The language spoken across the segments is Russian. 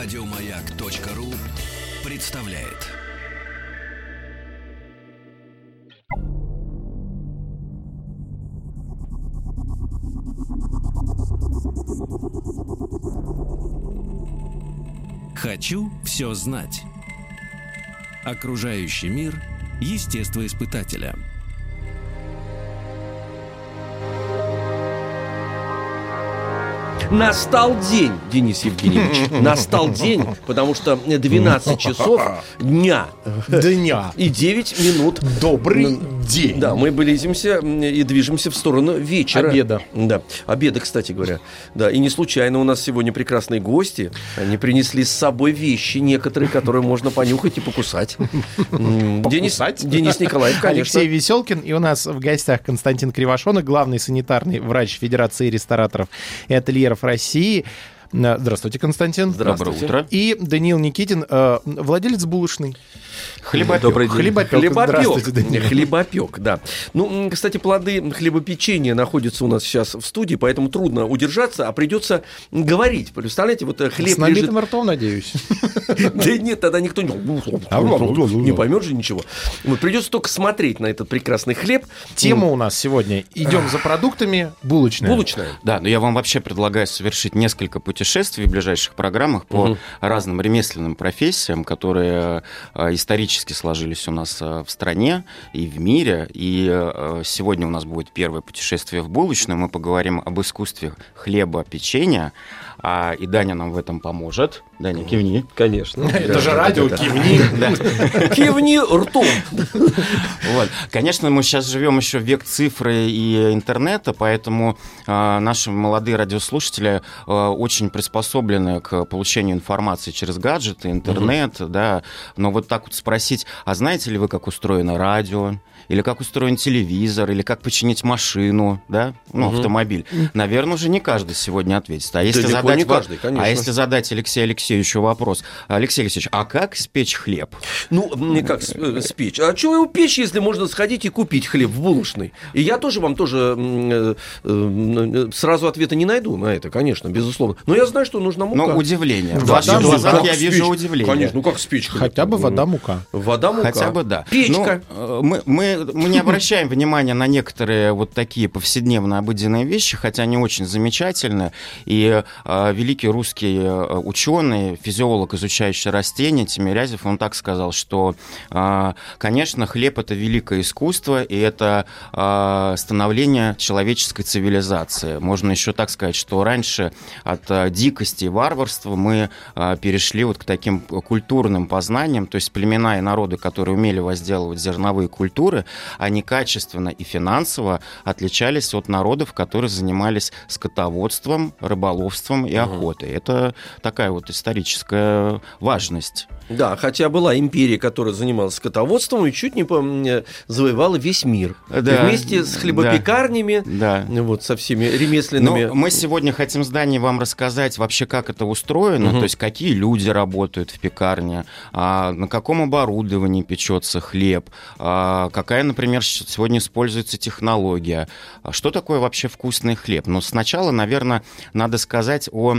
Радиомаяк.ру представляет. Хочу все знать. Окружающий мир естествоиспытателя. Настал день, Денис Евгеньевич. Настал день, потому что 12 часов дня Дня. и 9 минут. Добрый день. Да, мы близимся и движемся в сторону вечера. Обеда. Да, обеда, кстати говоря. Да, и не случайно у нас сегодня прекрасные гости. Они принесли с собой вещи некоторые, которые можно понюхать и покусать. Денис? Денис Николаев, конечно. Алексей Веселкин. И у нас в гостях Константин Кривошонок, главный санитарный врач Федерации рестораторов и ательеров России. Э, Здравствуйте, Константин. Здравствуйте. Доброе утро. И Даниил Никитин, э, владелец булочной. Хлебопек. Добрый день. Хлебопек. Хлебопек. Хлебопек, да. Ну, кстати, плоды хлебопечения находятся у нас сейчас в студии, поэтому трудно удержаться, а придется говорить. Представляете, вот э, хлеб С набитым лежит... ртом, надеюсь. Да нет, тогда никто не, поймет же ничего. Придется только смотреть на этот прекрасный хлеб. Тема у нас сегодня. Идем за продуктами. Булочная. Булочная. Да, но я вам вообще предлагаю совершить несколько путешествий в ближайших программах по разным ремесленным профессиям, которые э, исторически сложились у нас э, в стране и в мире. И э, сегодня у нас будет первое путешествие в булочную. Мы поговорим об искусстве хлеба, печенья. А, и Даня нам в этом поможет. Даня, кивни. Конечно. Это же радио, кивни. Кивни ртом. Вот. Конечно, мы сейчас живем еще в век цифры и интернета, поэтому э, наши молодые радиослушатели э, очень приспособлены к получению информации через гаджеты, интернет, да. Но вот так вот спросить, а знаете ли вы, как устроено радио? Или как устроен телевизор, или как починить машину, да, ну, Мгм. автомобиль. Наверное, уже не каждый сегодня ответит. А если Далеко задать, не каждый, конечно. а если задать Алексею Алексеевичу вопрос, Алексей Алексеевич, а как спечь хлеб? Ну, мне как э, спечь? А чего его печь, если можно сходить и купить хлеб в булочной? И я тоже вам тоже э, э, сразу ответа не найду на это, конечно, безусловно. Но я знаю, что нужна мука. Ну, удивление. В Вода, ваших ну, глазах я вижу удивление. Конечно, ну как хлеб? Хотя бы вода, мука. Вода, мука. Хотя бы да. Печка. Ну, мы, мы, мы не обращаем внимания на некоторые вот такие повседневные обыденные вещи, хотя они очень замечательны. И э, великий русский э, ученый, физиолог, изучающий растения, Тимирязев, он так сказал, что, э, конечно, хлеб это великое искусство, и это э, становление человеческой цивилизации. Можно еще так сказать, что раньше от э, дикости и варварства мы э, перешли вот к таким культурным познаниям, то есть племена и народы, которые умели возделывать зерновые культуры, они качественно и финансово отличались от народов, которые занимались скотоводством, рыболовством и охотой. Это такая вот историческая важность. Да, хотя была империя, которая занималась скотоводством и чуть не м, завоевала весь мир. Да, Вместе с да. хлебопекарнями, Да. вот со всеми ремесленными. Ну, мы сегодня хотим с Даней вам рассказать вообще, как это устроено, Мгм. то есть какие люди работают в пекарне, а, на каком оборудовании печется хлеб, а, какая, например, щ- сегодня используется технология, а что такое вообще вкусный хлеб. Но сначала, наверное, надо сказать о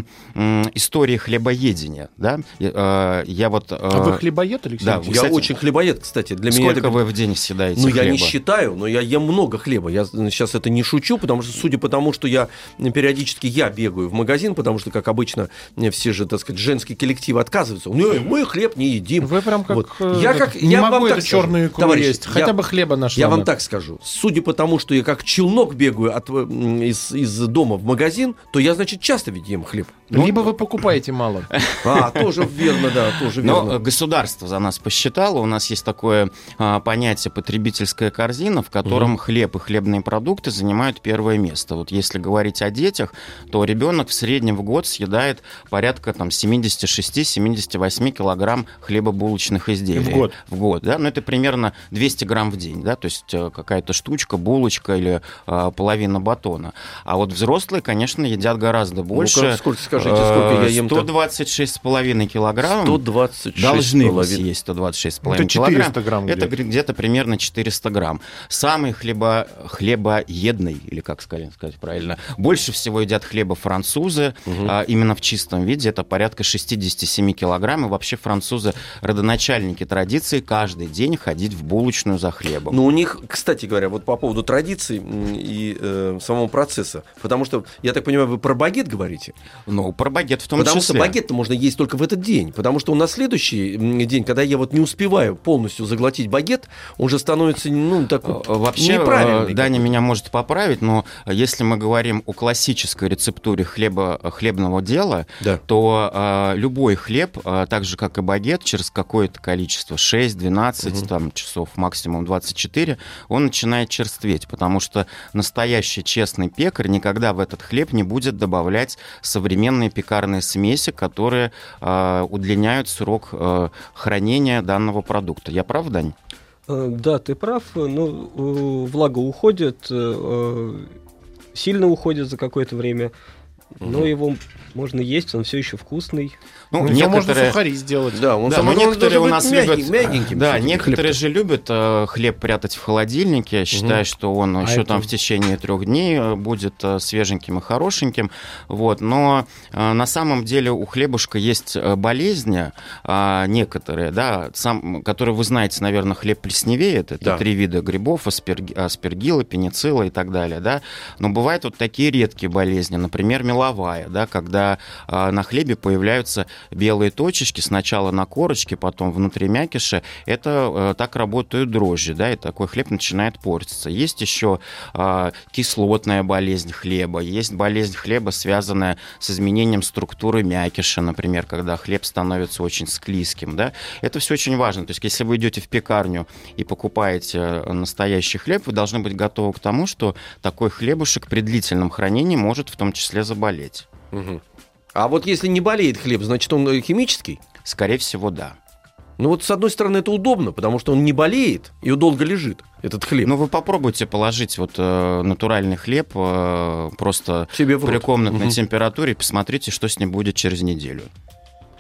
истории хлебоедения. Да? Я, а, я вот... А вы хлебоед, Алексей? да, я кстати, очень хлебоед, кстати. Для меня Сколько это... вы в день съедаете Ну, я не хлеба? считаю, но я ем много хлеба. Я сейчас это не шучу, потому что, судя по тому, что я периодически я бегаю в магазин, потому что, как обычно, все же, так сказать, женские коллективы отказываются. Не, мы хлеб не едим. Вы прям как... Вот. э, Я как- Не я могу вам эту так черную икру товарищи, есть. я- Хотя бы хлеба нашла. Я вам так скажу. Судя по тому, что я как челнок бегаю от, э, из, из дома в магазин, то я, значит, часто ведь ем хлеб. Либо вы покупаете мало. А, тоже верно, да, тоже Но верно. э, государство за нас посчитало, у нас есть такое а, понятие потребительская корзина, в котором хлеб и хлебные продукты занимают первое место. Вот если говорить о детях, то ребенок в среднем в год съедает порядка там 76-78 килограмм хлебобулочных изделий. В год? В год, да, но это примерно 200 грамм в день, да, то есть э, какая-то штучка, булочка или э, половина батона. А вот взрослые, конечно, едят гораздо больше. Ну-ка, сколько, скажите, сколько я ем? 126,5 килограмм. 126 Должны вы съесть 126,5 Это 400 килограмм. грамм Это где-то. где-то примерно 400 грамм. Самый хлеба, хлебоедный, или как сказать, сказать правильно, больше всего едят хлеба французы, а, именно в чистом виде, это порядка 67 килограмм. И вообще французы родоначальники традиции каждый день ходить в булочную за хлебом. Ну, у них, кстати говоря, вот по поводу традиций и э, самого процесса. Потому что, я так понимаю, вы про багет говорите? Ну, про багет в том потому числе. что багет-то можно есть только в этот день. Потому что он на следующий день, когда я вот не успеваю полностью заглотить багет, он же становится, ну, такой Э, Вообще, неправильный. э, Даня меня может поправить, но если мы говорим о классической рецептуре хлеба, э, хлебного дела, Да. то э, любой хлеб, э, так же как и багет, через какое-то количество, 6-12 там, часов, максимум 24, он начинает черстветь, потому что настоящий честный пекарь никогда в этот хлеб не будет добавлять современные пекарные смеси, которые э, удлиняют срок э, хранения данного продукта. Я прав, Дань? Э, Да, ты прав. Ну, э, влага уходит, э, сильно уходит за какое-то время, но его можно есть, он все еще вкусный. Ну, Ну, ещё можно некоторые... сухари сделать. Да, он Да, но некоторые у нас быть мягкий- любят, мягеньким да, некоторые же любят э, хлеб прятать в холодильнике, считая, что он А еще это- там в течение трех дней э, будет э, свеженьким и хорошеньким. Вот, но э, на самом деле у хлебушка есть э, болезни а, некоторые, да, сам, которые вы знаете, наверное, хлеб плесневеет. Это Да. три вида грибов: асперги- аспергилла, пеницилла и так далее, да. Но бывают вот такие редкие болезни, например, меловая, да, когда а, на хлебе появляются белые точечки сначала на корочке, потом внутри мякиша. Это э, так работают дрожжи, да, и такой хлеб начинает портиться. Есть еще а, кислотная болезнь хлеба, есть болезнь хлеба, связанная с изменением структуры мякиша, например, когда хлеб становится очень склизким, да. Это все очень важно. То есть, если вы идете в пекарню и покупаете э, настоящий хлеб, вы должны быть готовы к тому, что такой хлебушек при длительном хранении может в том числе заболеть. Мгм. А вот если не болеет хлеб, значит он э, химический? Скорее всего, да. Ну вот с одной стороны это удобно, потому что он не болеет и долго лежит, этот хлеб. Ну, вы попробуйте положить вот э, натуральный хлеб э, просто Себе в при комнатной Мгм. температуре и посмотрите, что с ним будет через неделю.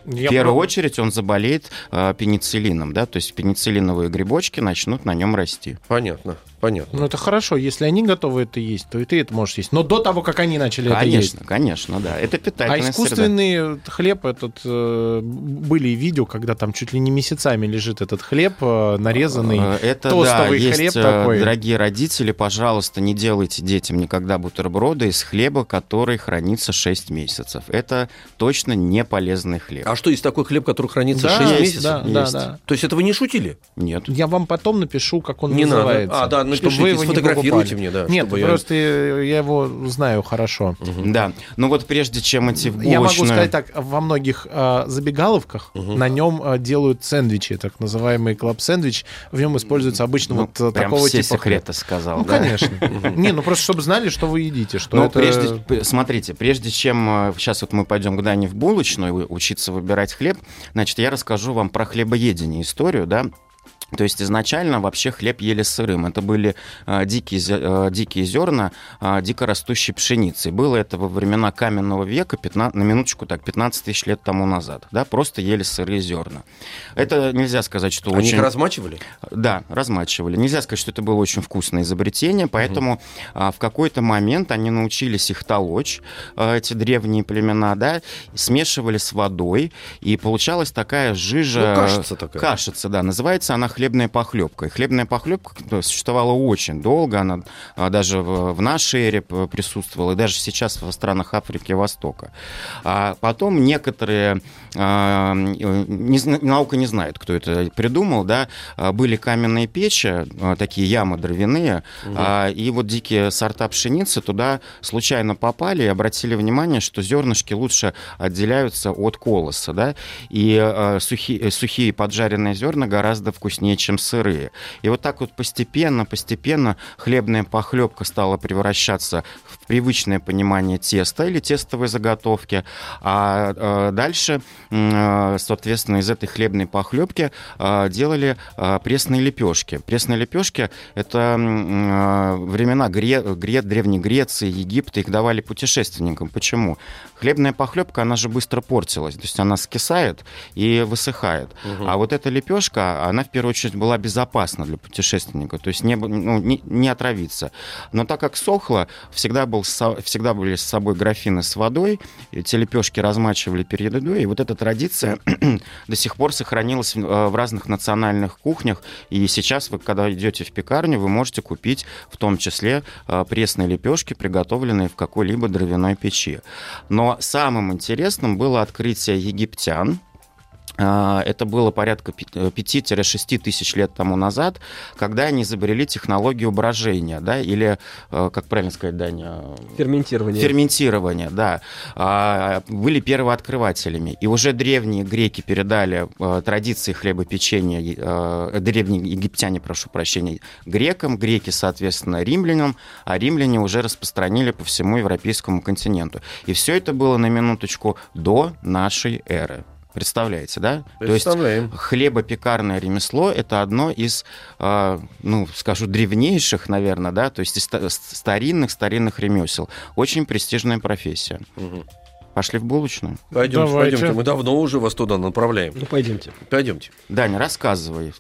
Я в первую про- очередь он заболеет э, пенициллином, да, то есть пенициллиновые грибочки начнут на нем расти. Понятно, понятно. Ну, это хорошо. Если они готовы это есть, то и ты это можешь есть. Но до того, как они начали это есть. Конечно, конечно, да. Это А питательная среда. искусственный хлеб этот э, были видео, когда там чуть ли не месяцами лежит этот хлеб э, нарезанный. Э, Это тостовый да, есть, хлеб такой. дорогие родители, пожалуйста, не делайте детям никогда бутерброды из хлеба, который хранится 6 месяцев. Это точно не полезный хлеб. А что, есть такой хлеб, который хранится Да, 6 есть, месяцев? да, да, Есть. да. То есть это вы не шутили? Нет. Я вам потом напишу, как он Не надо. называется. А, да, напишите, чтобы вы его сфотографируйте мне, да, Нет, чтобы я- просто я его знаю хорошо. Да. Ну вот прежде чем идти в Я могу булочную... сказать так, во многих э, забегаловках на нем э, делают сэндвичи, так называемый клаб-сэндвич. В нем используется обычно Ну, вот э, прям такого все типа секреты сказал. Ну, да? конечно. Не, ну просто чтобы знали, что вы едите, что это... прежде, смотрите, прежде чем сейчас вот мы пойдем к Дане в булочную учиться выбирать хлеб, значит, я расскажу вам про хлебоедение историю, да. То есть изначально вообще хлеб ели сырым. Это были а, дикие, а, дикие зерна а, дикорастущей пшеницы. Было это во времена каменного века, 15, на минуточку так, 15 тысяч лет тому назад. Да, просто ели сырые зерна. Это нельзя сказать, что Они очень... их размачивали? Да, размачивали. Нельзя сказать, что это было очень вкусное изобретение, поэтому а, в какой-то момент они научились их толочь, а, эти древние племена, да, смешивали с водой, и получалась такая жижа... Ну, кашица такая. Кашица, да. Называется она хлебная похлебка. И хлебная похлебка ну, существовала очень долго, она а, даже в, нашей эре присутствовала, и даже сейчас в странах Африки и Востока. А потом некоторые, а, не наука не знает, кто это придумал, да, а, были каменные печи, такие ямы дровяные, а, и вот дикие сорта пшеницы туда случайно попали и обратили внимание, что зернышки лучше отделяются от колоса, да, и сухи- э, сухие поджаренные зерна гораздо вкуснее вкуснее, чем сырые. И вот так вот постепенно, постепенно хлебная похлебка стала превращаться привычное понимание теста или тестовой заготовки, а э, дальше, э, соответственно, из этой хлебной похлебки э, делали пресные лепешки. Пресные лепешки – это времена Гре, Гре, Древней Греции, Египта, их давали путешественникам. Почему? Хлебная похлебка, она же быстро портилась, то есть она скисает и высыхает. Угу. А вот эта лепешка, она в первую очередь была безопасна для путешественника, то есть не, ну, не, не отравиться. Но так как сохло, всегда, был, всегда были с собой графины с водой, эти лепешки размачивали перед едой, и вот эта традиция до сих пор сохранилась в, в разных национальных кухнях, и сейчас вы, когда идете в пекарню, вы можете купить в том числе э, пресные лепешки, приготовленные в какой-либо дровяной печи. Но самым интересным было открытие египтян, это было порядка 5-6 тысяч лет тому назад, когда они изобрели технологию брожения, да, или, э, как правильно сказать, Даня? Ферментирование. Ферментирование, да. А, были первооткрывателями. И уже древние греки передали э, традиции хлебопечения, э, древние египтяне, прошу прощения, грекам, греки, соответственно, римлянам, а римляне уже распространили по всему европейскому континенту. И все это было на минуточку до нашей эры. Представляете, да? То есть хлебопекарное ремесло это одно из, э, ну, скажу, древнейших, наверное, да, то есть из старинных старинных ремесел. Очень престижная профессия. Угу. Пошли в булочную? Пойдемте, пойдемте. Мы давно уже вас туда направляем. Ну, пойдемте. Пойдемте. Даня, рассказывай.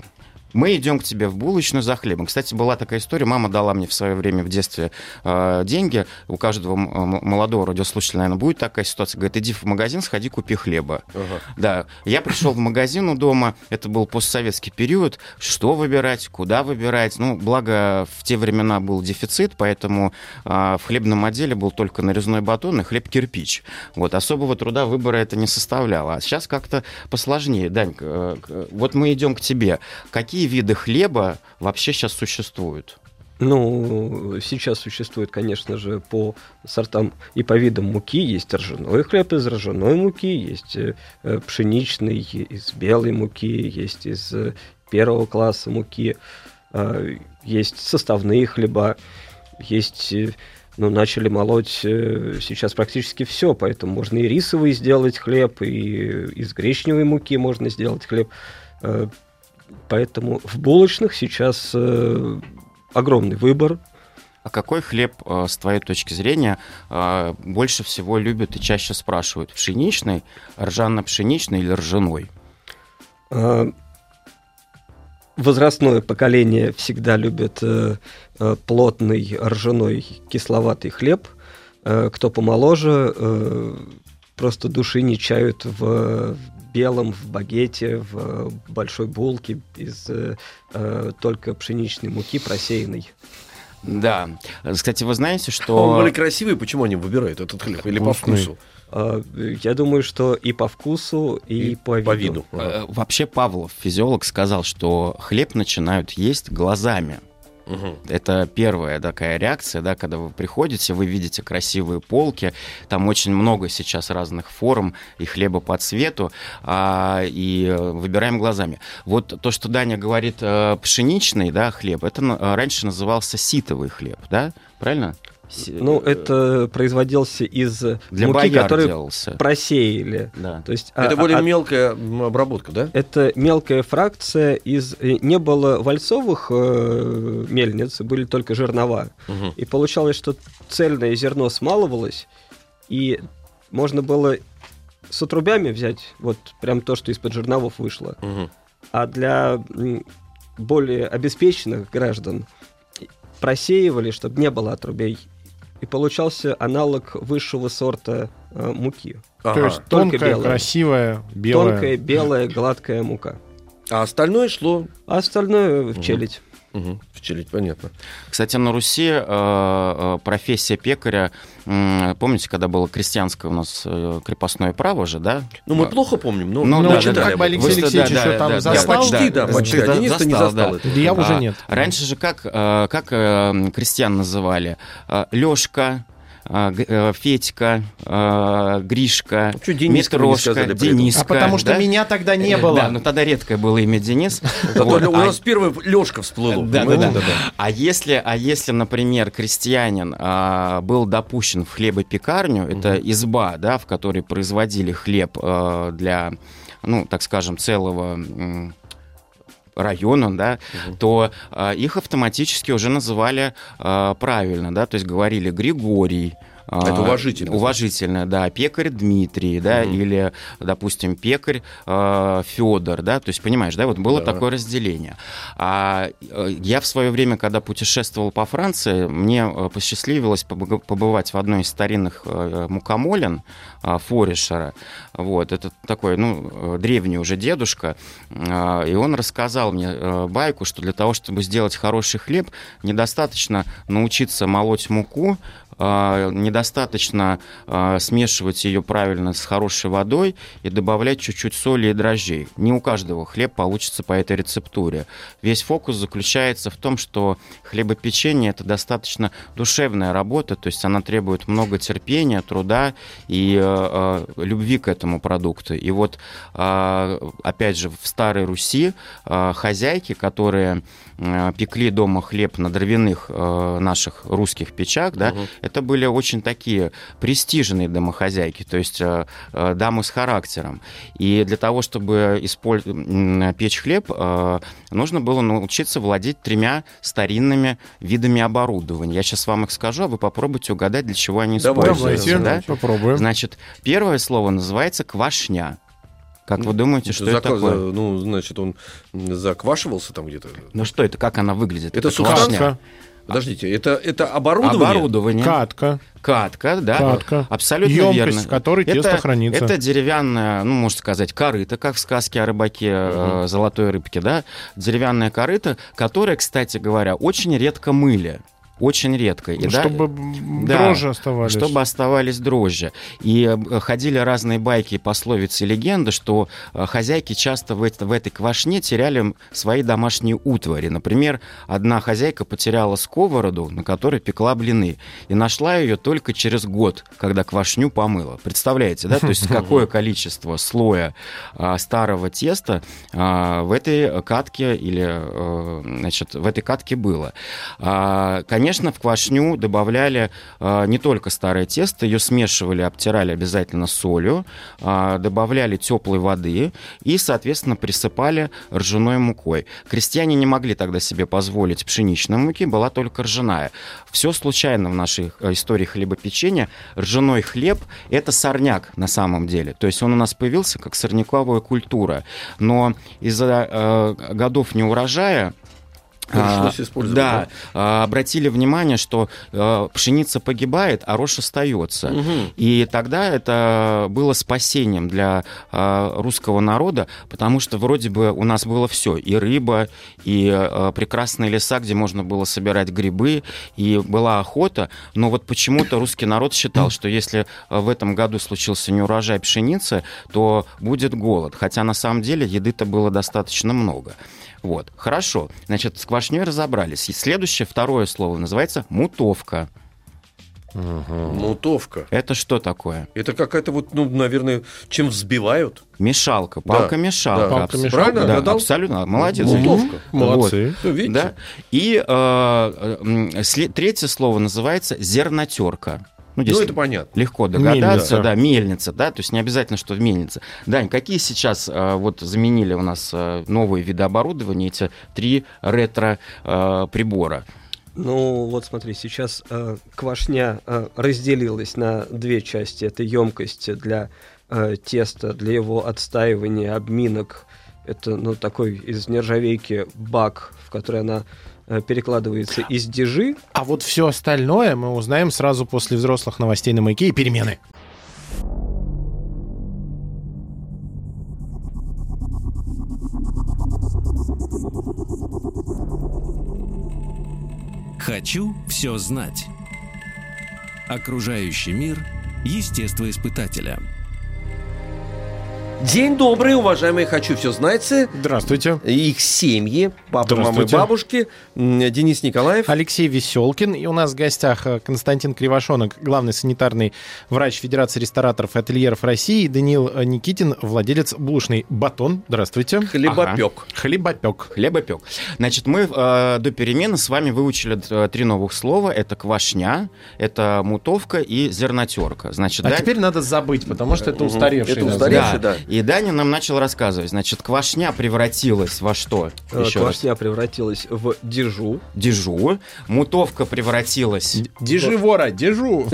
Мы идем к тебе в булочную за хлебом. Кстати, была такая история. Мама дала мне в свое время в детстве э, деньги. У каждого молодого радиослушателя, наверное, будет такая ситуация. Говорит, иди в магазин, сходи, купи хлеба. Ага. Да. Я пришел в магазин у дома. Это был постсоветский период. Что выбирать, куда выбирать. Ну, благо, в те времена был дефицит, поэтому э, в хлебном отделе был только нарезной батон и хлеб-кирпич. Вот. Особого труда выбора это не составляло. А сейчас как-то посложнее. Данька, э, вот мы идем к тебе. Какие какие виды хлеба вообще сейчас существуют? Ну, сейчас существует, конечно же, по сортам и по видам муки. Есть ржаной хлеб из ржаной муки, есть э, пшеничный из белой муки, есть из э, первого класса муки, э, есть составные хлеба, есть ну, начали молоть сейчас практически все, поэтому можно и рисовый сделать хлеб, и из гречневой муки можно сделать хлеб. Поэтому в булочных сейчас э, огромный выбор. А какой хлеб, э, с твоей точки зрения, э, больше всего любят и чаще спрашивают? Пшеничный, ржано-пшеничный или ржаной? Э, возрастное поколение всегда любит э, э, плотный ржаной кисловатый хлеб. Э, кто помоложе, просто души не чают в белом, в багете, в э, большой булке из э, э, только пшеничной муки просеянной. Да. Кстати, вы знаете, что... Он более красивый, почему они выбирают этот хлеб? Или по вкусу? А, я думаю, что и по вкусу, и, и по виду. По виду. Ага. Вообще Павлов, физиолог, сказал, что хлеб начинают есть глазами. Угу. Это первая такая реакция, да, когда вы приходите, вы видите красивые полки, там очень много сейчас разных форм и хлеба по цвету, а, и выбираем глазами. Вот то, что Даня говорит, э, пшеничный, да, хлеб, это раньше назывался ситовый хлеб, да, правильно? Ну, это производился из Для муки, которые делался. просеяли. Да. То есть, это а, более а, мелкая обработка, да? Это мелкая фракция из... Э, не было вальцовых э, мельниц, были только жернова. Угу. И получалось, что цельное зерно смалывалось, и можно было с отрубями взять вот прям то, что из-под жерновов вышло. Угу. А для более обеспеченных граждан просеивали, чтобы не было отрубей и получался аналог высшего сорта э, муки. Ага. То есть тонкая, белая. красивая, белая. Тонкая, белая, гладкая мука. А остальное шло? А остальное в челядь. Угу. В челядь, понятно. Кстати, на Руси э, э, профессия пекаря, э, помните, когда было крестьянское у нас э, крепостное право же, да? Ну, мы плохо помним, но, ну, да, да, как бы Алексей Алексеевич да, еще да, там да, застал. Почти, да, почти. Да, Денис застал, не застал да. это. Я уже нет. раньше же как, э, как э, крестьян называли? Э, а, э, Федька, а, Гришка, Ну, чё Дениска Митрошка, сказали? Дениска. А потому что да? меня тогда не Э, было. Да, но тогда редкое было имя Денис. Вот, у а- нас первый Лешка всплыл. да, да, да. А если, а если, например, крестьянин а, был допущен в хлебопекарню, это изба, да, в которой производили хлеб а, для, ну, так скажем, целого м, района, да, то а, их автоматически уже называли а, правильно, да, то есть говорили Григорий. А, Это уважительно. Уважительно, да. Пекарь Дмитрий, да, Мгм. или, допустим, пекарь Федор, да, то есть, понимаешь, да, вот было Да. такое разделение. А э, я в свое время, когда путешествовал по Франции, мне э, посчастливилось побы- побывать в одной из старинных э, мукомолен э, Форишера. Вот, это такой, ну, э, древний уже дедушка, э, и он рассказал мне э, байку, что для того, чтобы сделать хороший хлеб, недостаточно научиться молоть муку, э, недостаточно э, смешивать ее правильно с хорошей водой и добавлять чуть-чуть соли и дрожжей. Не у каждого хлеб получится по этой рецептуре. Весь фокус заключается в том, что хлебопечение это достаточно душевная работа, то есть она требует много терпения, труда и э, любви к этому продукту. И вот, э, опять же, в Старой Руси э, хозяйки, которые пекли дома хлеб на дровяных э, наших русских печах, да, Мгм. это были очень такие престижные домохозяйки, то есть э, э, дамы с характером. И для того, чтобы исполь- печь хлеб, э, нужно было научиться владеть тремя старинными видами оборудования. Я сейчас вам их скажу, а вы попробуйте угадать, для чего они используются. Давайте, да? попробуем. Значит, первое слово называется квашня. Как вы думаете, что это Зака- такое? Ну, значит, он заквашивался там где-то. Ну что это? Как она выглядит? Это квашня. субстанция. Подождите, это, это оборудование? Оборудование. Катка. Катка, да. Катка. Абсолютно Емкость, верно. в которой тесто это, хранится. Это деревянная, ну, можно сказать, корыто, как в сказке о рыбаке э, золотой рыбке, да. Деревянная корыто, которая, кстати говоря, очень редко мыли. Очень редко. И, Ну, да, чтобы да, дрожжи оставались. чтобы оставались дрожжи. И э, ходили разные байки, пословицы легенды, что э, хозяйки часто в, это- в этой квашне теряли свои домашние утвари. Например, одна хозяйка потеряла сковороду, на которой пекла блины, и нашла ее только через год, когда квашню помыла. Представляете, да? То есть какое количество слоя а, старого теста а, в этой катке или, э, значит, в этой катке было. А, Конечно, в квашню добавляли а, не только старое тесто, ее смешивали, обтирали обязательно солью, а, добавляли теплой воды и, соответственно, присыпали ржаной мукой. Крестьяне не могли тогда себе позволить пшеничной муки, была только ржаная. Все случайно в нашей э, истории хлебопечения. Ржаной хлеб – это сорняк на самом деле. То есть он у нас появился как сорняковая культура. Но из-за э, годов неурожая Пришлось а, использовать, Да, а, обратили внимание, что а, пшеница погибает, а рожь остается. Мгм. И тогда это было спасением для русского народа, потому что вроде бы у нас было все: и рыба, и прекрасные леса, где можно было собирать грибы, и была охота. Но вот почему-то русский народ считал, что если в этом году случился неурожай пшеницы, то будет голод. Хотя на самом деле еды-то было достаточно много. Вот, хорошо. Значит, с квашней разобрались. И следующее, второе слово называется мутовка. Мутовка. Это что такое? Это какая-то вот, ну, наверное, чем взбивают? Мешалка, палка-мешалка. да. Палка-мешалка. Правильно? Да, Отгадал? абсолютно. Молодец. Мутовка. Молодцы. Всё, видите? Да. И э, э, третье слово называется зернотерка. Ну, здесь Ну, это понятно. легко догадаться, Мельница. да, мельница, да, то есть не обязательно, что в мельнице. Дань, какие сейчас э, вот заменили у нас э, новые виды оборудования, эти три ретро-прибора? Ну, вот смотри, сейчас э, квашня э, разделилась на две части. Это емкость для э, теста, для его отстаивания, обминок. Это, ну, такой из нержавейки бак, в который она э, перекладывается из дежи. А вот все остальное мы узнаем сразу после взрослых новостей на маяке и перемены. Хочу все знать. Окружающий мир естествоиспытателя. День добрый, уважаемые «Хочу все знайцы». Здравствуйте. Их семьи, папа, мамы, бабушки. Денис Николаев. Алексей Веселкин. И у нас в гостях э, Константин Кривошонок, главный санитарный врач Федерации рестораторов и ательеров России, и Даниил э, Никитин, владелец булочной «Батон». Здравствуйте. Хлебопек. Хлебопек. Хлебопек. Значит, мы э, до перемены с вами выучили э, три новых слова. Это квашня, это мутовка и зернотерка. Значит, А да- теперь надо забыть, потому что это Мгм. устаревший. Это название. устаревший, да. И Даня нам начал рассказывать. Значит, квашня превратилась во что? Э, Еще раз. Квашня превратилась в дежу. Дежу. Мутовка превратилась... Держи вора, держу.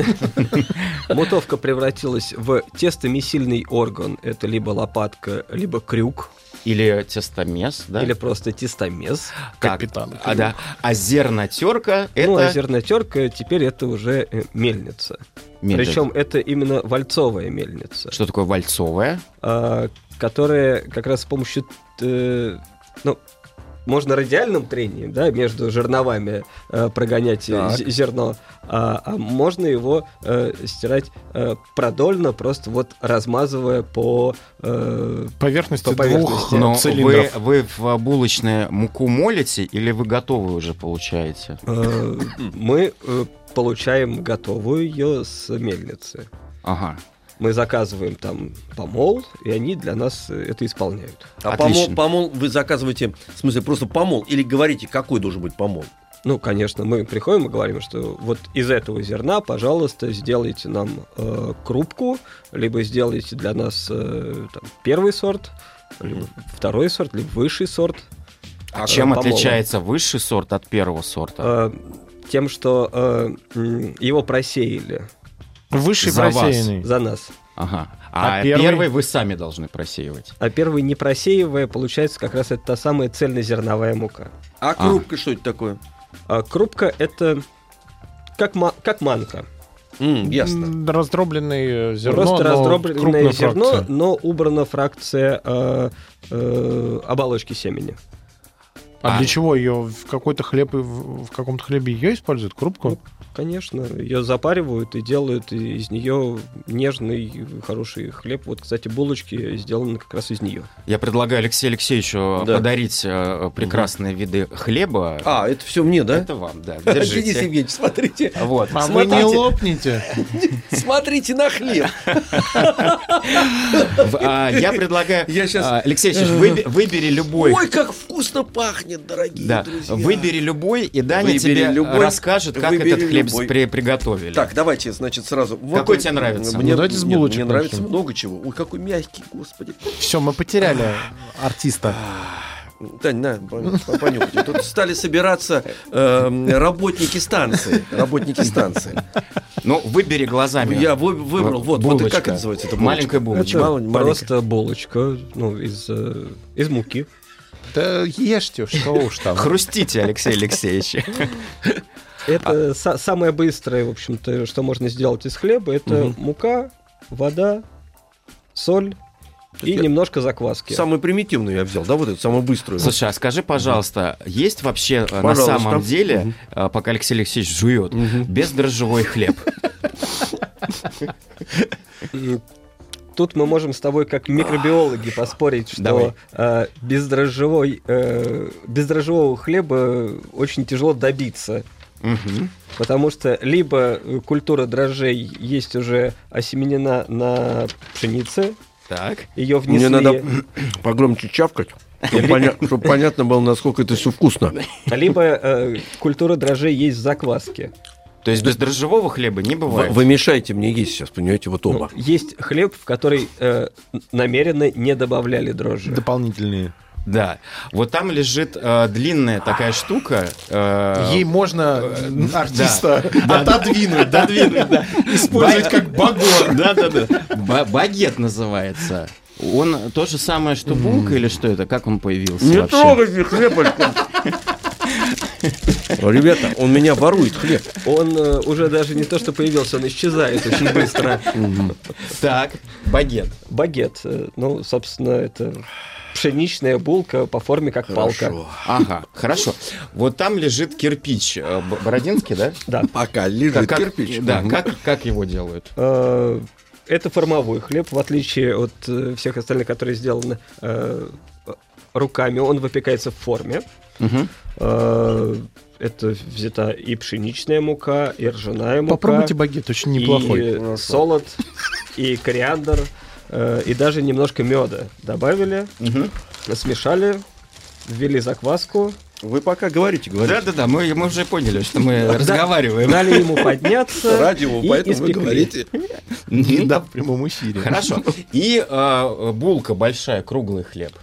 Мотовка превратилась в тестомесильный орган. Это либо лопатка, либо крюк, Или тестомес, да? или просто тестомес. Так, Капитан А, да. а зернотерка это... Ну, а зернотерка теперь это уже э, мельница. Мельница. Причем это именно вальцовая мельница, Что такое вальцовая? а, которая как раз с помощью... э, ну, можно радиальным трением, да, между жерновами э, прогонять э, Так. зерно, а, а можно его э, стирать э, продольно, просто вот размазывая по... э, Поверхности По поверхности. двух Но вы, цилиндров. вы в булочной муку молите или вы готовы уже получаете? э, мы э, получаем готовую ее с мельницы. Ага. Мы заказываем там помол, и они для нас э, это исполняют. А Отлично. помол, помол вы заказываете, в смысле, просто помол или говорите, какой должен быть помол? Ну, конечно, мы приходим и говорим, что вот из этого зерна, пожалуйста, сделайте нам э, крупку, либо сделайте для нас э, там, первый сорт, либо второй сорт, либо высший сорт. А э, чем помола. отличается высший сорт от первого сорта? Э, тем, что э, его просеяли Высший За вас. просеянный. за нас. Ага. а А, первый? первый... вы сами должны просеивать. А первый не просеивая, получается как раз это та самая цельнозерновая мука. А крупка что это такое? А крупка это как, ма- как манка. М, ясно. Раздробленное зерно, Просто но раздробленное зерно, фракция. но убрана фракция э, э, оболочки семени. А, А. для чего ее в какой-то хлеб и в, каком-то хлебе ее используют? Крупку? Конечно, ее запаривают и делают из нее нежный, хороший хлеб. Вот, кстати, булочки сделаны как раз из нее. Я предлагаю Алексею Алексеевичу Да. подарить э, прекрасные виды хлеба. А, это все мне, да? Это вам, да. Денис Держите. Евгеньевич, смотрите. Вот. А вы не лопните. Смотрите на хлеб. А, Я предлагаю... Я а, Алексей Алексеевич, выбери любой. Ой, как вкусно пахнет, дорогие Да, друзья. выбери любой, и Даня Выбери тебе любой, расскажет, как этот хлеб любой. при- приготовили. Так, давайте, значит, сразу. Вот Какой он- тебе нравится? Мне, Ну, давайте с булочек мне нравится много чего. Ой, какой мягкий, господи. Все, мы потеряли артиста. Тань, на, пон- понюхайте. Тут стали собираться эм, работники станции. Работники станции. Ну, выбери глазами. Я вы- выбрал. Вот, вот Булочка. как это называется? Это Маленькая булочка. Это Мал- маленькая. просто булочка ну, из, э, из муки. Да ешьте, что уж там. Хрустите, Алексей Алексеевич. Это са- самое быстрое, в общем-то, что можно сделать из хлеба. Это мука, вода, соль и я- немножко закваски. Самую примитивную я взял, да, вот эту, самую быструю. Слушай, а скажи, пожалуйста, есть вообще э, на Пожалуйста. самом деле, э, пока Алексей Алексеевич жует, бездрожжевой хлеб? Тут мы можем с тобой как микробиологи поспорить, что э, бездрожжевой, э, бездрожжевого хлеба очень тяжело добиться. Мгм. Потому что либо культура дрожжей есть уже осеменена на пшенице, Так. ее внесли... Мне надо погромче чавкать, чтобы понятно было, насколько это все вкусно. Либо э, культура дрожжей есть в закваске. То есть бездрожжевого хлеба не бывает? вы мешаете мне есть сейчас, понимаете, вот Ну, оба. есть хлеб, в который э, намеренно не добавляли дрожжи. Дополнительные. Да. Вот там лежит э, длинная такая штука. э, Ей можно э, артиста отодвинуть, додвинуть, да. Использовать как багор. Да-да-да. Ба- Багет называется. Он то же самое, что булка, или что это? Как он появился вообще? трогайте хлебочку. Ребята, он меня ворует хлеб. Он э, уже даже не то, что появился, он исчезает очень быстро. Так, багет. Багет, э, ну, собственно, это пшеничная булка по форме как палка. Хорошо. Ага, хорошо. Вот там лежит кирпич. э, Бородинский, да? Да. Пока лежит Как- кирпич. Да, как, как его делают? Э, это формовой хлеб, в отличие от всех остальных, которые сделаны руками. Он выпекается в форме. Мгм. Э, это взята и пшеничная мука, и ржаная мука. Попробуйте багет, очень неплохой. И солод, и кориандр, э, и даже немножко меда добавили, смешали, ввели закваску, Вы пока говорите, говорите. Да-да-да, мы, мы уже поняли, что мы разговариваем. дали ему подняться Радио, поэтому вы говорите. Да, в прямом эфире. Хорошо. И э, булка большая, круглый хлеб.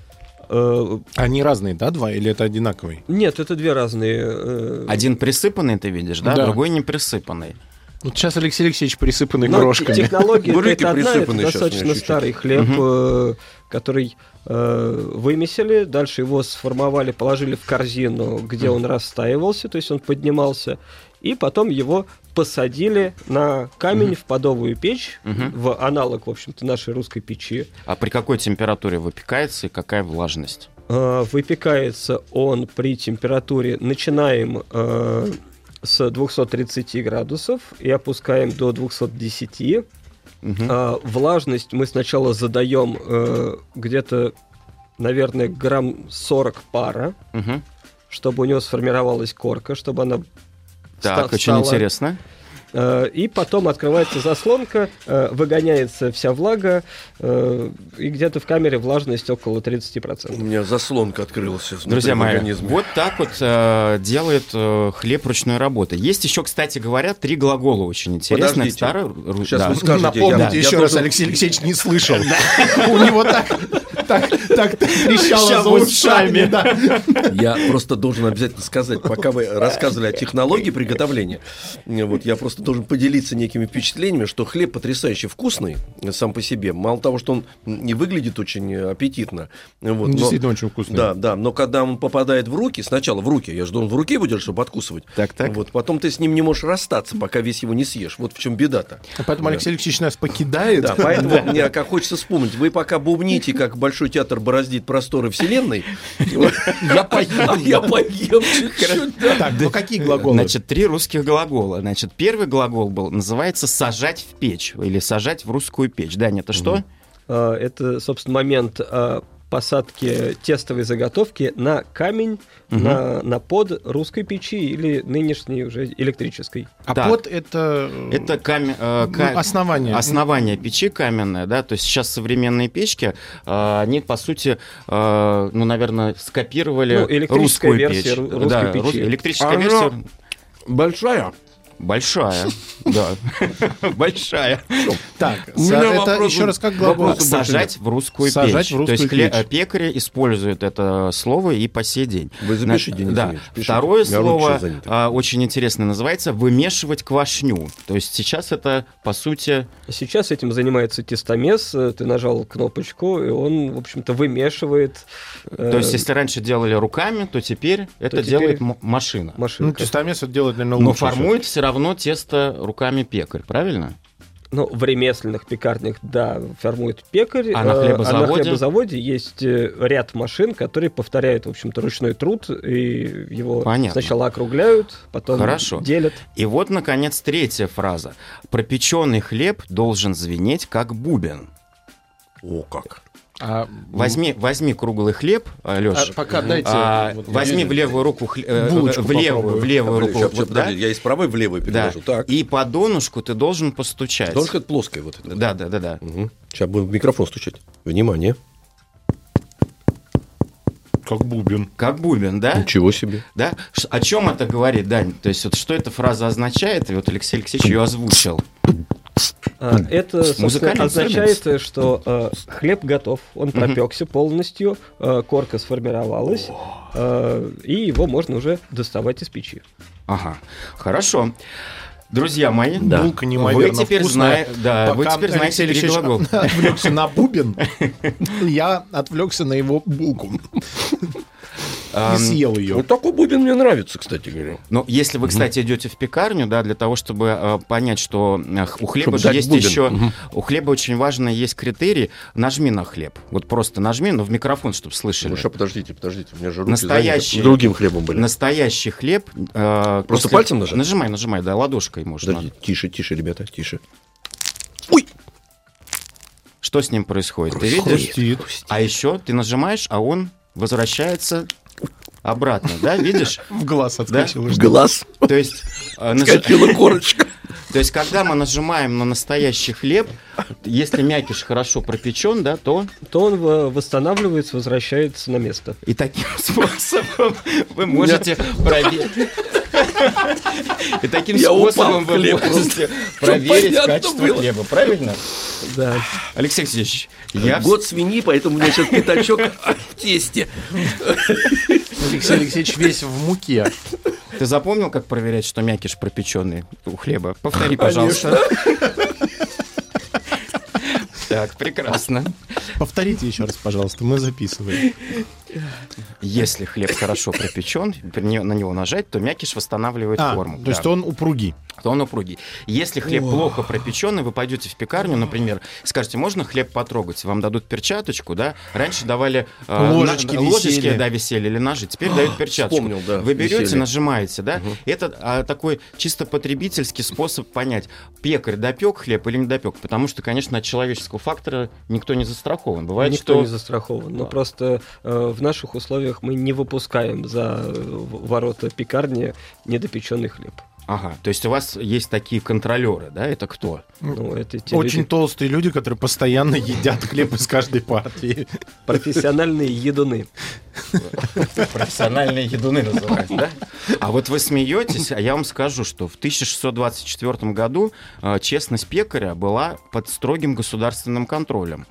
Э, Они разные, да, два? Или это одинаковый? Нет, это две разные. э, Один присыпанный, ты видишь, да? Да. Другой не присыпанный. Вот сейчас Алексей Алексеевич присыпанный но крошками. Технология Бурики это одна, это достаточно старый хлеб, э, который э, вымесили, дальше его сформовали, положили в корзину, где он растаивался, то есть он поднимался, и потом его посадили на камень в подовую печь, Мгм. в аналог, в общем-то, нашей русской печи. А при какой температуре выпекается и какая влажность? Э, Выпекается он при температуре, начинаем э, с 230 градусов и опускаем до 210. Мгм. А, влажность мы сначала задаем э, где-то, наверное, грамм 40 пара, Мгм. чтобы у него сформировалась корка, чтобы она Так, ста- очень стала. интересно. Э, и потом открывается заслонка, э, выгоняется вся влага, э, и где-то в камере влажность около 30%. У меня заслонка открылась Друзья мои, организме. вот так вот э, делает э, хлеб ручной работы. Есть еще, кстати говоря, три глагола очень интересных. Подождите. Старый, Сейчас да. вы скажете, Напомните я- я еще раз, должен- Алексей Алексеевич не слышал. У него так так так трещало за ушами. да. Я просто должен обязательно сказать, пока вы рассказывали о технологии приготовления, вот я просто должен поделиться некими впечатлениями, что хлеб потрясающе вкусный сам по себе. Мало того, что он не выглядит очень аппетитно, вот, но- Действительно очень вкусный. Да, да, но когда он попадает в руки, сначала в руки, я же должен в руке его держать, чтобы откусывать. Так, так. Вот, потом ты с ним не можешь расстаться, пока весь его не съешь. Вот в чем беда-то. А Поэтому Алексей Алексеевич нас покидает. Да, поэтому мне как хочется вспомнить, вы пока бубните, как Большой театр бороздит просторы вселенной. Я поем. Я поем чуть-чуть. да. Так, ну какие глаголы? Значит, три русских глагола. Значит, первый глагол был, называется «сажать в печь» или «сажать в русскую печь». Дань, это что? Э, Это, собственно, момент э, посадки тестовой заготовки на камень, Мгм. на, на под русской печи или нынешней уже электрической. А Так. под это... Это каме- э, ну, основание. основание печи каменное, да, то есть сейчас современные печки, э, они, по сути, э, ну, наверное, скопировали Ну, электрическая русскую версия печь. ру- русской да, печи. рус- электрическая Она версия Большая. Большая, да, большая. Так, это вопрос- еще раз как глагол? вопрос Сажать в русскую Сажать печь. в русскую То есть пекари используют это слово и по сей день. Вы запишите, да. Второе слово а, очень интересное называется вымешивать квашню. То есть сейчас это по сути Сейчас этим занимается тестомес. э, Ты нажал кнопочку, и он, в общем-то, вымешивает э, То есть, если раньше делали руками, то теперь это делает м- машина. Ну, тестомес это делает, наверное, Но лучше. формует все равно тесто руками пекарь, правильно? Ну, в ремесленных пекарнях, да, формует пекарь. А на э, хлебозаводе? А на хлебозаводе есть э, ряд машин, которые повторяют, в общем-то, ручной труд, и его Понятно. сначала округляют, потом Хорошо. делят. И вот, наконец, третья фраза. Пропеченный хлеб должен звенеть, как бубен. О, как. А, Возьми, возьми круглый хлеб, Леша. а пока дайте... вот я возьми в левую руку, хле- э, в левую, в левую руку, Щас, вот, подожди, да? Я из правой в левую Да. переложу. Так. И по донышку ты должен постучать. Только это плоское вот это. Да, да, да, да. Сейчас будем в микрофон стучать. Внимание. Как бубен. Как бубен, да? Ничего себе. Да? Ш- О чем это говорит, Дань? То есть, вот что эта фраза означает? И вот Алексей Алексеевич ее озвучил. А, Это, означает, что э, хлеб готов, он пропекся полностью, э, корка сформировалась, э, и его можно уже доставать из печи. Ага. Хорошо. Друзья мои, Булка вы теперь, вкусная. зна- да, вы Пока теперь Алексей знаете три Алексеевич глагола. отвлекся на бубен, я отвлекся на его булку и съел ее. Вот такой бубен мне нравится, кстати говоря. Ну, если вы, кстати, идете в пекарню, да, для того, чтобы э, понять, что э, х- у хлеба Чтобы же есть бубен. еще, Мгм. у хлеба очень важно есть критерий, нажми на хлеб. Вот просто нажми, но в микрофон, чтобы слышали. Ну что, подождите, подождите. У меня же руки Настоящий. заняты. Другим хлебом были. Настоящий хлеб. э, Просто после- пальцем нажать? Нажимай, нажимай, да, ладошкой можно. Подождите, тише, тише, ребята, тише. Ой! что с ним происходит? Ты видишь? Хрустит. А еще ты нажимаешь, а он возвращается обратно, да, видишь? В глаз отскочил. В глаз То есть, э, наж- скатила корочка. то есть, когда мы нажимаем на настоящий хлеб, если мякиш хорошо пропечен, да, то То он в- восстанавливается, возвращается на место. и таким способом вы можете проверить. И таким способом вы можете проверить качество хлеба, правильно? Да. Алексей Алексеевич, я вс- Год свиньи, поэтому у меня сейчас пятачок в тесте. Алексей Алексеевич весь в муке. Ты запомнил, как проверять, что мякиш пропеченный у хлеба? Повтори, пожалуйста. Так, прекрасно. Повторите еще раз, пожалуйста, мы записываем. Если хлеб хорошо пропечен, на него нажать, то мякиш восстанавливает А, форму. то есть Да. он упругий. то он упругий. Если хлеб плохо пропеченный, вы пойдете в пекарню, например, скажете, можно хлеб потрогать? Вам дадут перчаточку, да? Раньше давали э, Ложечки на- ложечки, висели. да, висели или ножи. Теперь дают перчаточку. вспомнил, да, Вы берете, висели. нажимаете, да? Это а, такой чисто потребительский способ понять, пекарь допек хлеб или не допек, потому что, конечно, от человеческого фактора никто не застрахован. Бывает, Никто что не застрахован. Но просто э, в наших условиях мы не выпускаем за э, в- ворота пекарни недопеченный хлеб. Ага, то есть у вас есть такие контролеры, да? Это кто? Ну, это те Очень люди- толстые люди, которые постоянно едят хлеб из каждой партии. профессиональные едуны. Профессиональные едуны называются, да? А вот вы смеетесь, а я вам скажу, что в 1624 году э, честность пекаря была под строгим государственным контролем.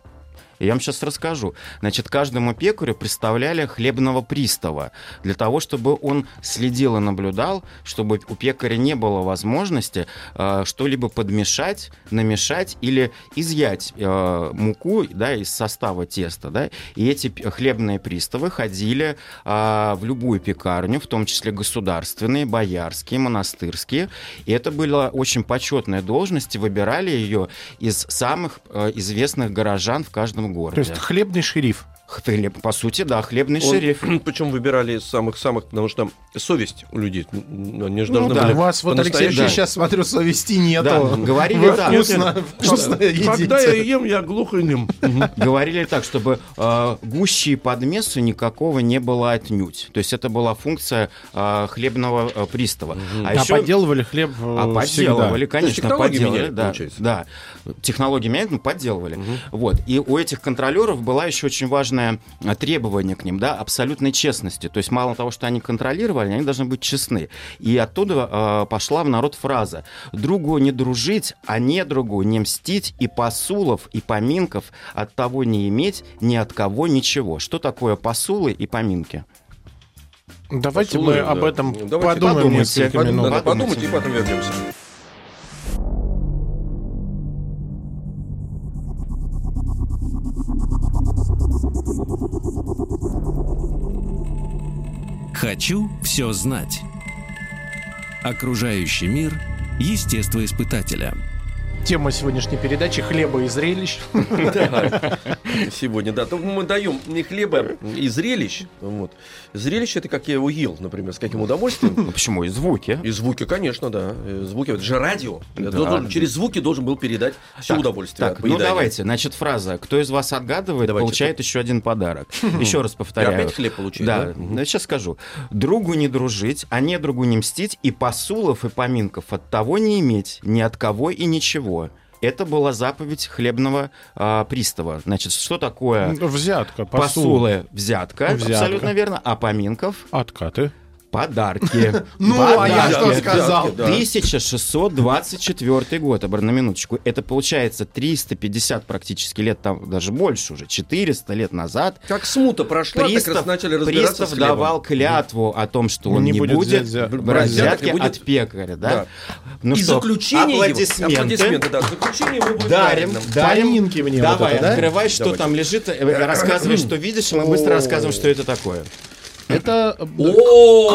Я вам сейчас расскажу. Значит, каждому пекарю представляли хлебного пристава для того, чтобы он следил и наблюдал, чтобы у пекаря не было возможности э, что-либо подмешать, намешать или изъять э, муку да, из состава теста. Да? И эти хлебные приставы ходили а, в любую пекарню, в том числе государственные, боярские, монастырские. И это была очень почетная должность, и выбирали ее из самых э, известных горожан в каждом То городе. есть хлебный шериф. Хлеб, по сути, да, хлебный Он- шериф. Причем выбирали из самых-самых, потому что там совесть у людей. ну, Они же Ну должны да, были у вас вот, Алексей Алексеевич, сейчас смотрю, совести нету. Да, говорили Вы так. вкусно, вкусно Когда я ем, я глухонем. Говорили так, чтобы э, гущи и подмесу никакого не было отнюдь. То есть это была функция э, хлебного э, пристава. А А еще подделывали хлеб э, А подделывали, То есть конечно, подделывали, меняли, да, получается. да. Технологии меняют, но подделывали. Вот. И у этих контролеров была еще очень важное а, требование к ним, да, абсолютной честности. То есть мало того, что они контролировали, они должны быть честны. И оттуда а, пошла в народ фраза «другу не дружить, а не другу не мстить, и посулов, и поминков от того не иметь, ни от кого ничего». Что такое посулы и поминки? Давайте Посулы, мы да. об этом давайте подумаем подумайте. несколько Подумайте, минут. надо подумать и потом вернемся. Хочу все знать. Окружающий мир естествоиспытателя. Тема сегодняшней передачи «Хлеба и зрелищ». Сегодня, да. Мы даем не хлеба и зрелищ. Вот. Зрелище это как я его ел, например, с каким удовольствием. Ну, почему? И звуки. И звуки, конечно, да. И Звуки. Это же радио. Через звуки должен был передать все удовольствие. Так, ну давайте, значит, фраза. Кто из вас отгадывает, получает еще один подарок. Еще раз повторяю. опять хлеб получить, Да, сейчас скажу. Другу не дружить, а не другу не мстить, и посулов и поминков от того не иметь, ни от кого и ничего. Это была заповедь хлебного а, пристава. Значит, что такое Взятка, посул, посулы? Взятка, Взятка. абсолютно верно. А поминков? откаты. Подарки. Ну, а я что сказал? Да. 1624 год, обр- на минуточку. Это получается 350 практически лет, там даже больше уже, 400 лет назад. Как смута прошла, так раз начали разбираться пристав давал клятву о том, что он Не будет будет, взять- брать взятки от пекаря, да? Ну и заключение аплодисменты. аплодисменты, да, заключение его будет Дарим, дарим. Мне Давай, открывай, что там лежит, э, рассказывай, что видишь, и мы быстро рассказываем, что это такое. Это э,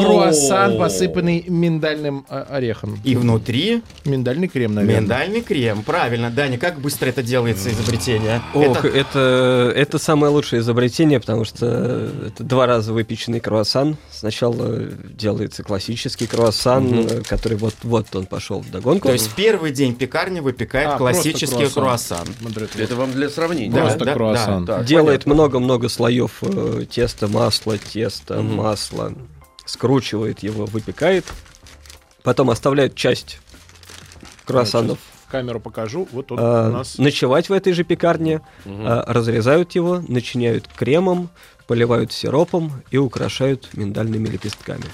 круассан, посыпанный миндальным э, орехом. И внутри Миндальный крем, наверное. миндальный крем. Правильно, Даня, как быстро это делается изобретение? Ох, Это- это... Самое лучшее изобретение, потому что это два раза выпеченный круассан. Сначала делается классический круассан, э, который вот, вот он пошел в догонку. То есть в первый день пекарня выпекает А, классический круассан. Это вам для сравнения. Просто да, круассан. да. Делает много-много слоев э, теста, масла, теста, Мгм. масла, скручивает его, выпекает, потом оставляет часть круассанов В камеру покажу. Вот тут э, у нас... ночевать в этой же пекарне, Мгм. э, разрезают его, начиняют кремом, поливают сиропом и украшают миндальными лепестками.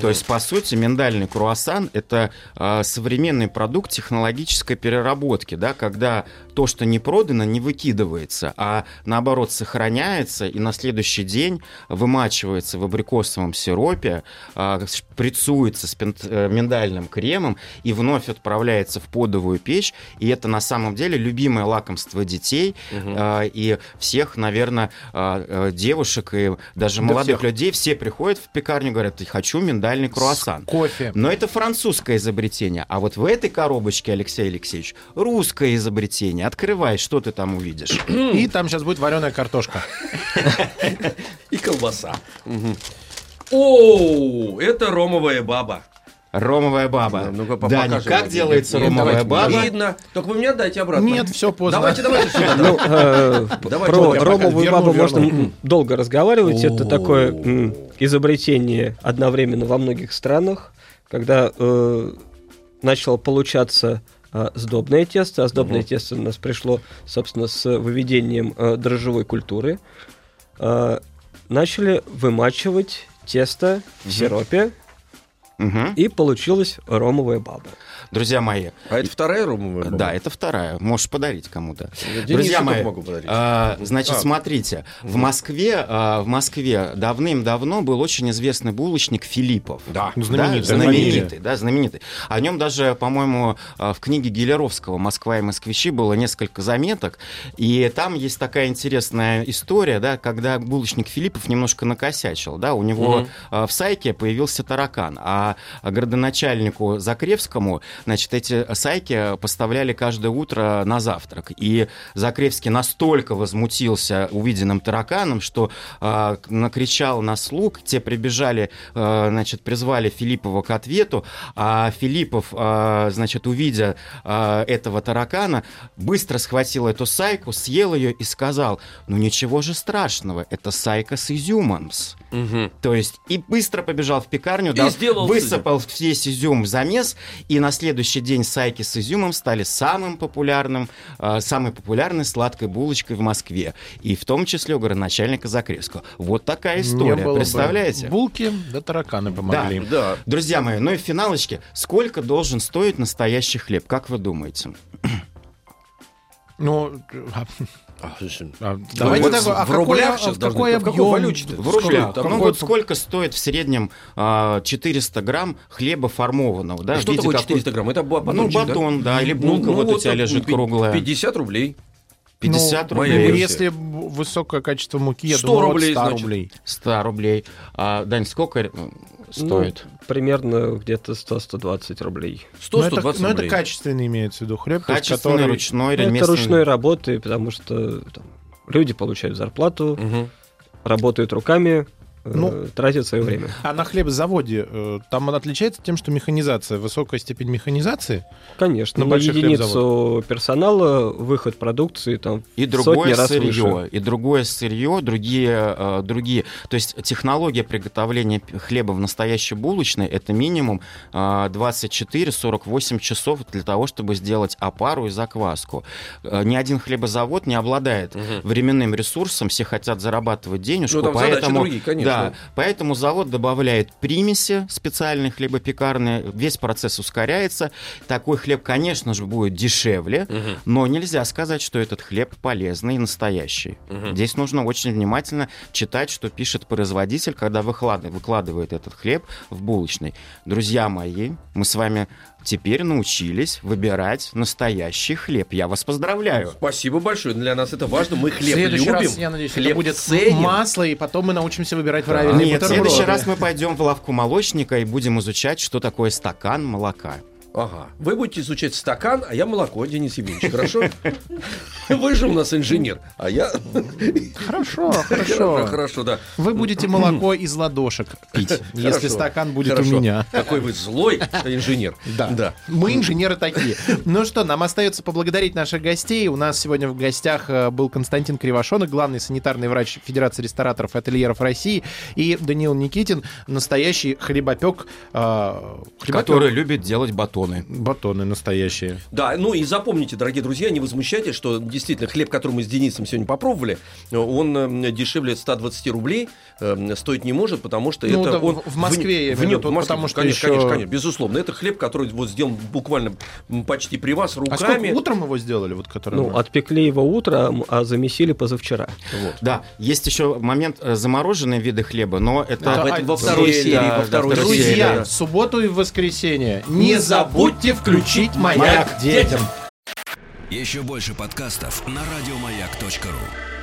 То есть, по сути, миндальный круассан – это а, современный продукт технологической переработки, да, когда то, что не продано, не выкидывается, а наоборот сохраняется и на следующий день вымачивается в абрикосовом сиропе, а, шприцуется с пен- э, миндальным кремом и вновь отправляется в подовую печь. И это на самом деле любимое лакомство детей а, и всех, наверное, э, девушек и даже Да молодых всех. людей. Все приходят в пекарню и говорят, хочу миндальный круассан. Кофе. Но это французское изобретение. А вот в этой коробочке, Алексей Алексеевич, русское изобретение. Открывай, что ты там увидишь. И там сейчас будет вареная картошка. И колбаса. О, это ромовая баба. Ромовая баба. Да, ну-ка, по- Даня, покажи как делается Нет, ромовая давайте, баба? Видно. Только вы мне отдайте обратно. Нет, все поздно. Давайте, давайте сюда. Ну, э, про ромовую бабу можно долго разговаривать. Это такое изобретение одновременно во многих странах, когда э, начало получаться э, сдобное тесто, а сдобное тесто у нас пришло, собственно, с выведением э, дрожжевой культуры, э, начали вымачивать тесто в сиропе, Мгм. и получилась ромовая баба. Друзья мои, А это вторая ромовая баба? да, это вторая. Можешь подарить кому-то. Денису Друзья мои, могу подарить. а, значит, А. смотрите, в Москве, а, в Москве давным-давно был очень известный булочник Филиппов. Да. Знаменитая да, знаменитый, да, знаменитый. О нем даже, по-моему, а, в книге Гелеровского «Москва и москвичи» было несколько заметок, и там есть такая интересная история, да, когда булочник Филиппов немножко накосячил, да, у него а, в Сайке появился таракан, а градоначальнику Закревскому, значит, эти сайки поставляли каждое утро на завтрак, и Закревский настолько возмутился увиденным тараканом, что а, накричал на слуг, те прибежали, а, значит, призвали Филиппова к ответу, а Филиппов, а, значит, увидя а, этого таракана, быстро схватил эту сайку, съел ее и сказал, ну ничего же страшного, это сайка с изюмом. Мгм. То есть и быстро побежал в пекарню, И да, сделал высыпал весь изюм в замес, и на следующий день сайки с изюмом стали самым популярным, э, самой популярной сладкой булочкой в Москве, и в том числе у городначальника Закревского. Вот такая история, было бы представляете? Булки, да тараканы помогли. Да. Друзья мои, ну и в финалочке, сколько должен стоить настоящий хлеб, как вы думаете? Ну, а, А, слушай, а, давайте вот так, а в какой- рублях а сейчас в должны- какой в какой объем? валюте-то? В рублях. Сколько? Ну Какой- вот сколько стоит в среднем а, 400 грамм хлеба формованного, да? А в что такое какой- 400 грамм? Это ба- Ну, батончик, да? батон, да, или Ну, булка ну, вот у тебя так, лежит круглая. 50 рублей. 50 ну, рублей. версия. Если высокое качество муки, я 100 думаю, рублей, от 100 значит. рублей. 100 рублей. А, Дань, сколько стоит? Ну, примерно где-то 100-120 рублей. 100 но это, 120 но это рублей. качественный имеется в виду хлеб, Качественный, который... ручной, Ну, Это ремесленный. ручной работы, потому что там, люди получают зарплату, Мгм. работают руками, Ну, тратят свое время. А на хлебзаводе э, там он отличается тем, что механизация, высокая степень механизации. Конечно, на на, единицу персонала выход продукции там И другое сотни раз сырье, выше. и другое сырье, другие, э, другие. То есть технология приготовления хлеба в настоящей булочной это минимум э, 24-48 часов для того, чтобы сделать опару и закваску. Э, Ни один хлебозавод не обладает Мгм. временным ресурсом, все хотят зарабатывать денежку, Ну, поэтому, другие, конечно. да, поэтому завод добавляет примеси специальные хлебопекарные, весь процесс ускоряется. Такой хлеб, конечно же, будет дешевле, Мгм. но нельзя сказать, что этот хлеб полезный и настоящий. Мгм. Здесь нужно очень внимательно читать, что пишет производитель, когда выклад- выкладывает этот хлеб в булочный. Друзья мои, мы с вами теперь научились выбирать настоящий хлеб. Я вас поздравляю. Спасибо большое. Для нас это важно. Мы в хлеб следующий любим. раз, я надеюсь, хлеб это будет ценим. масло, и потом мы научимся выбирать правильные Нет, в бутерброды. следующий раз мы пойдем в лавку молочника и будем изучать, что такое стакан молока. Ага. Вы будете изучать стакан, а я молоко, Денис Евгеньевич, хорошо? Вы же у нас инженер, а я... Хорошо, хорошо. Хорошо, да. Вы будете молоко из ладошек пить, если стакан будет у меня. Какой вы злой инженер. Да. Да. Мы инженеры такие. Ну что, нам остается поблагодарить наших гостей. У нас сегодня в гостях э, был Константин Кривошонок, главный санитарный врач Федерации рестораторов и ательеров России, и Даниил Никитин, настоящий хлебопек. э. Который любит делать батоны. Батоны настоящие. Да, ну и запомните, дорогие друзья, не возмущайтесь, что действительно хлеб, который мы с Денисом сегодня попробовали, он э, дешевле 120 рублей э, стоить не может, потому что Ну, это да, он в- Москве, в, в нет, в Москве, потому что конечно, еще- конечно, конечно, безусловно, это хлеб, который вот сделан буквально почти при вас А сколько руками. утром его сделали? Вот, который Ну, мы- отпекли его утром, а замесили позавчера. Да, есть еще момент э, замороженные виды хлеба, но это... Да, а, во второй серии, да, во второй да, серии. Друзья, да. в субботу и в воскресенье не забудьте включить маяк детям. Еще больше подкастов на радиомаяк.ру.